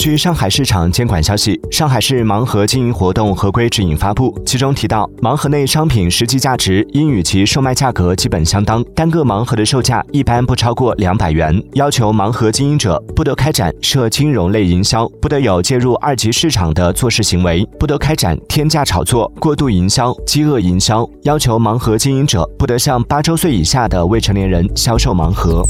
据上海市场监管消息上海市盲盒经营活动合规指引发布其中提到盲盒内商品实际价值应与其售卖价格基本相当。单个盲盒的售价一般不超过两百元要求盲盒经营者不得开展涉金融类营销不得有介入二级市场的做事行为不得开展天价炒作过度营销饥饿营销要求盲盒经营者不得向八周岁以下的未成年人销售盲盒。